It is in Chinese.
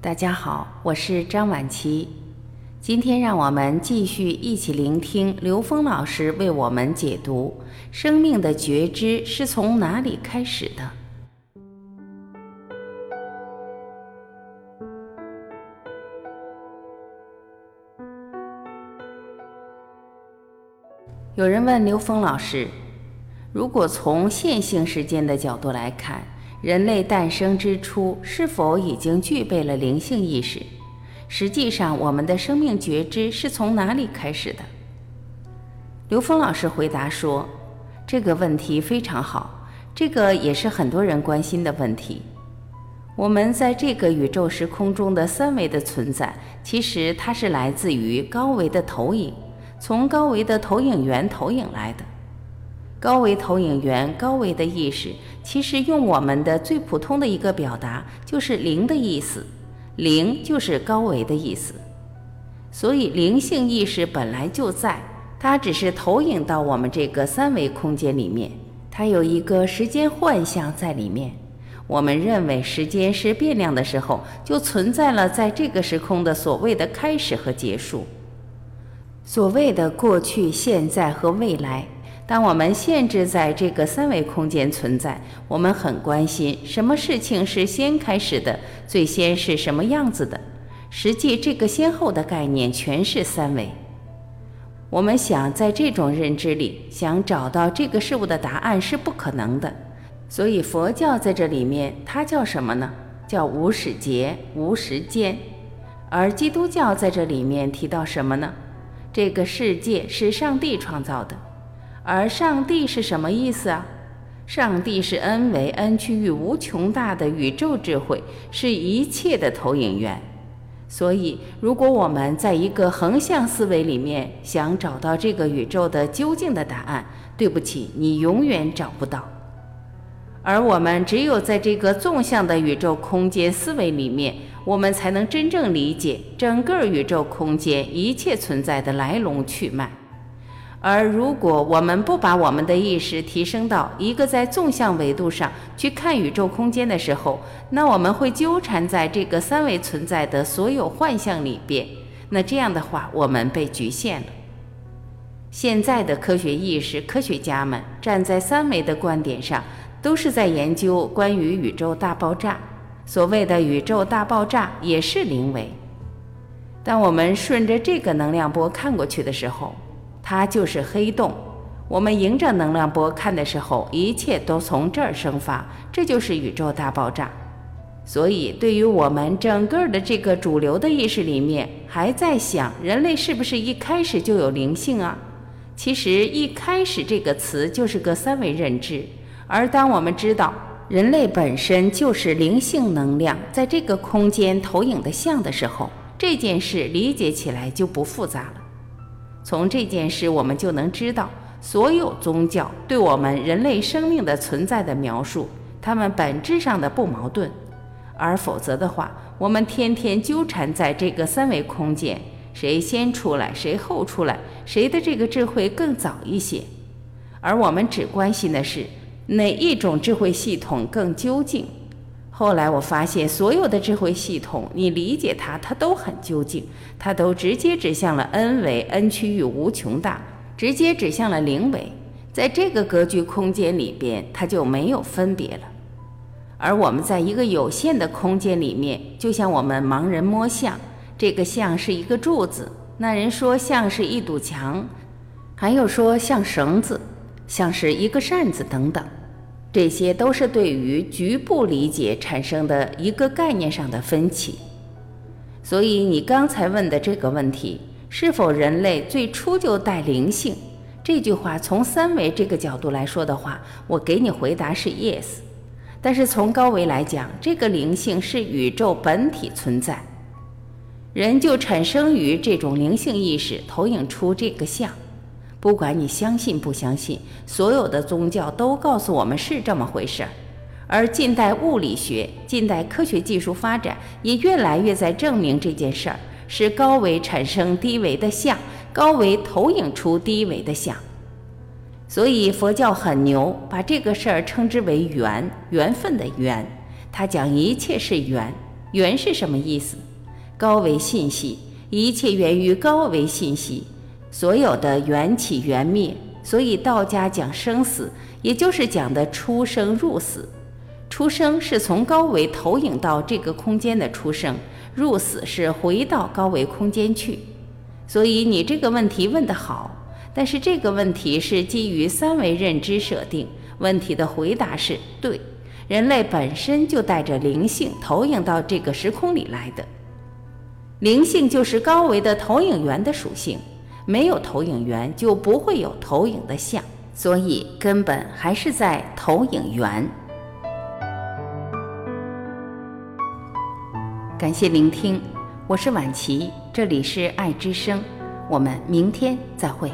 大家好，我是张晚琪。今天让我们继续一起聆听刘峰老师为我们解读：生命的觉知是从哪里开始的？有人问刘峰老师：如果从线性时间的角度来看？人类诞生之初，是否已经具备了灵性意识？实际上，我们的生命觉知是从哪里开始的？刘峰老师回答说：“这个问题非常好，这个也是很多人关心的问题。我们在这个宇宙时空中的三维的存在，其实它是来自于高维的投影，从高维的投影源投影来的。”高维投影源，高维的意识，其实用我们的最普通的一个表达，就是零的意思。零就是高维的意思。所以灵性意识本来就在，它只是投影到我们这个三维空间里面，它有一个时间幻象在里面。我们认为时间是变量的时候，就存在了在这个时空的所谓的开始和结束，所谓的过去、现在和未来。当我们限制在这个三维空间存在，我们很关心什么事情是先开始的，最先是什么样子的。实际这个先后的概念全是三维。我们想在这种认知里想找到这个事物的答案是不可能的。所以佛教在这里面它叫什么呢？叫无始劫、无时间。而基督教在这里面提到什么呢？这个世界是上帝创造的。而上帝是什么意思啊？上帝是 n 为 n 区域无穷大的宇宙智慧，是一切的投影源。所以，如果我们在一个横向思维里面想找到这个宇宙的究竟的答案，对不起，你永远找不到。而我们只有在这个纵向的宇宙空间思维里面，我们才能真正理解整个宇宙空间一切存在的来龙去脉。而如果我们不把我们的意识提升到一个在纵向维度上去看宇宙空间的时候，那我们会纠缠在这个三维存在的所有幻象里边。那这样的话，我们被局限了。现在的科学意识科学家们站在三维的观点上，都是在研究关于宇宙大爆炸。所谓的宇宙大爆炸也是零维。当我们顺着这个能量波看过去的时候，它就是黑洞。我们迎着能量波看的时候，一切都从这儿生发，这就是宇宙大爆炸。所以，对于我们整个的这个主流的意识里面，还在想人类是不是一开始就有灵性啊？其实，一开始这个词就是个三维认知。而当我们知道人类本身就是灵性能量在这个空间投影的像的时候，这件事理解起来就不复杂了。从这件事，我们就能知道，所有宗教对我们人类生命的存在的描述，它们本质上的不矛盾。而否则的话，我们天天纠缠在这个三维空间，谁先出来，谁后出来，谁的这个智慧更早一些？而我们只关心的是哪一种智慧系统更究竟。后来我发现，所有的智慧系统，你理解它，它都很究竟，它都直接指向了 n 维 n 区域无穷大，直接指向了零维，在这个格局空间里边，它就没有分别了。而我们在一个有限的空间里面，就像我们盲人摸象，这个象是一个柱子，那人说像是一堵墙，还有说像绳子，像是一个扇子等等。这些都是对于局部理解产生的一个概念上的分歧，所以你刚才问的这个问题，是否人类最初就带灵性？这句话从三维这个角度来说的话，我给你回答是 yes。但是从高维来讲，这个灵性是宇宙本体存在，人就产生于这种灵性意识投影出这个像。不管你相信不相信，所有的宗教都告诉我们是这么回事儿，而近代物理学、近代科学技术发展也越来越在证明这件事儿是高维产生低维的相，高维投影出低维的相。所以佛教很牛，把这个事儿称之为缘，缘分的缘。他讲一切是缘，缘是什么意思？高维信息，一切源于高维信息，所有的缘起缘灭。所以道家讲生死，也就是讲的出生入死。出生是从高维投影到这个空间的出生，入死是回到高维空间去。所以你这个问题问得好，但是这个问题是基于三维认知设定。问题的回答是对，人类本身就带着灵性投影到这个时空里来的。灵性就是高维的投影源的属性。没有投影源，就不会有投影的像，所以根本还是在投影源。感谢聆听，我是晚琪，这里是爱之声，我们明天再会。